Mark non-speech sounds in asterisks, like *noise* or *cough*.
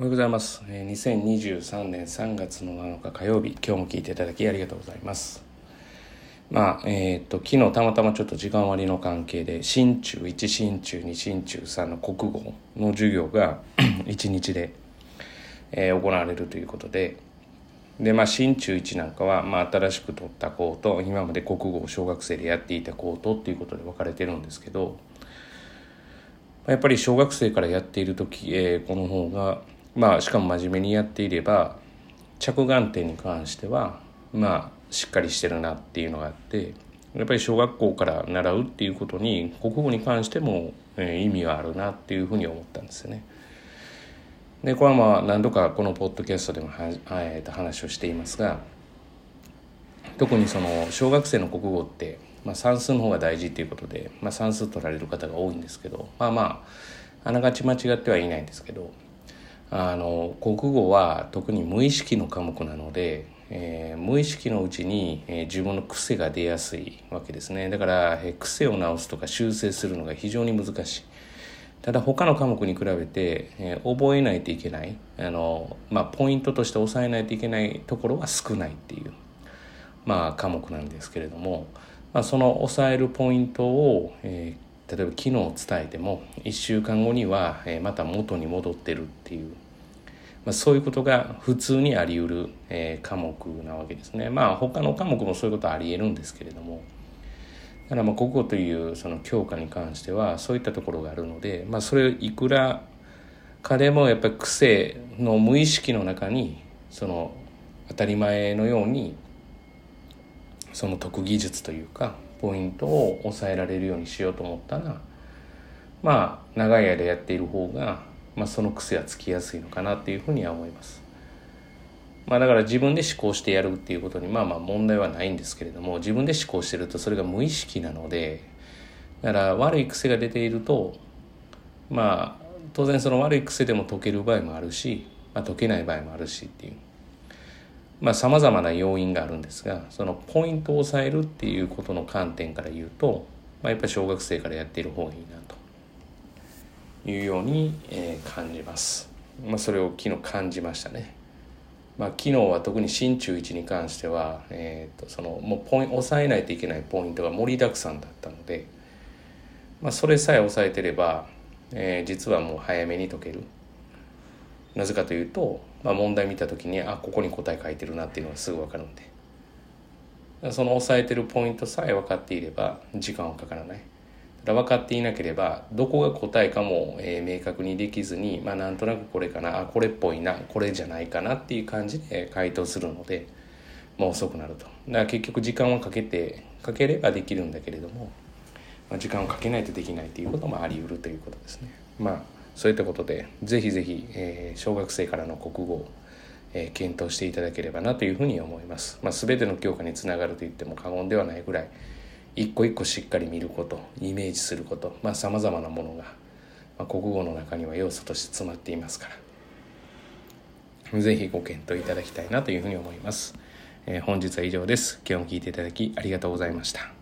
おはようございます。え2023年3月の7日火曜日、今日も聞いていただきありがとうございます。まあ、えーっと、昨日たまたまちょっと時間割の関係で、新中1、新中2、新中3の国語の授業が *clears throat* 1日で、えー行われるということで、で、まあ、新中1なんかは、まあ、新しく取った子と、今まで国語を小学生でやっていた子とっていうことで分かれてるんですけど、やっぱり小学生からやっている時、えーこの方がまあしかも真面目にやっていれば着眼点に関してはまあしっかりしてるなっていうのがあってやっぱり小学校から習うっていうことに国語に関しても、えー意味があるなっていうふうに思ったんですよね。でこれはまあ何度かこのポッドキャストでもは、えーと話をしていますが特にその小学生の国語って、まあ、算数の方が大事っていうことで、まあ、算数取られる方が多いんですけどまあまああながち間違ってはいないんですけどあの国語は特に無意識の科目なので、えー無意識のうちに、えー自分の癖が出やすいわけですね。だから、えー癖を直すとか修正するのが非常に難しい。ただ他の科目に比べて、えー覚えないといけない。あの、まあ、ポイントとして押さえないといけないところは少ないっていうまあ、科目なんですけれども、まあ、その抑えるポイントを、えー例えば昨日伝えても1週間後には、また元に戻ってるっていう、まあ、そういうことが普通にあり得る、科目なわけですね。まあ他の科目もそういうことはあり得るんですけれどもだからまあ国語というその教科に関してはそういったところがあるので、まあ、それいくらかでもやっぱり癖の無意識の中にその当たり前のようにその解く技術というかポイントを抑えられるようにしようと思ったらまあ長い間やっている方が、まあ、その癖はつきやすいのかなっていうふうには思います。まあだから自分で思考してやるっていうことにまあまあ問題はないんですけれども自分で思考してるとそれが無意識なのでだから悪い癖が出ているとまあ当然その悪い癖でも解ける場合もあるし、まあ、解けない場合もあるしっていうまあさまざまな要因があるんですがそのポイントを抑えるっていうことの観点から言うと、まあ、やっぱり小学生からやっている方がいいなというように、えー感じます。まあ、それを昨日感じましたね。まあ、昨日は特に新中1に関しては、えー、とそのもうポイン抑えないといけないポイントが盛りだくさんだったので、まあ、それさえ抑えてれば、えー実はもう早めに解けるなぜかというと、まあ、問題見た時にあここに答え書いてるなっていうのがすぐ分かるんで。その抑えてるポイントさえ分かっていれば時間はかからない。ただ分かっていなければどこが答えかも、えー明確にできずに、まあ、なんとなくこれかなあこれっぽいなこれじゃないかなっていう感じで回答するので、まあ、遅くなると。だから結局時間をかけてかければできるんだけれども、まあ、時間をかけないとできないということもあり得るということですね。まあそういったことでぜひぜひ、えー小学生からの国語をえ検討していただければなというふうに思います。まあ、全ての教科につながると言っても過言ではないぐらい一個一個しっかり見ることイメージすることさまざ、まなものが、まあ、国語の中には要素として詰まっていますからぜひご検討いただきたいなというふうに思います。えー本日は以上です。今日も聞いていただきありがとうございました。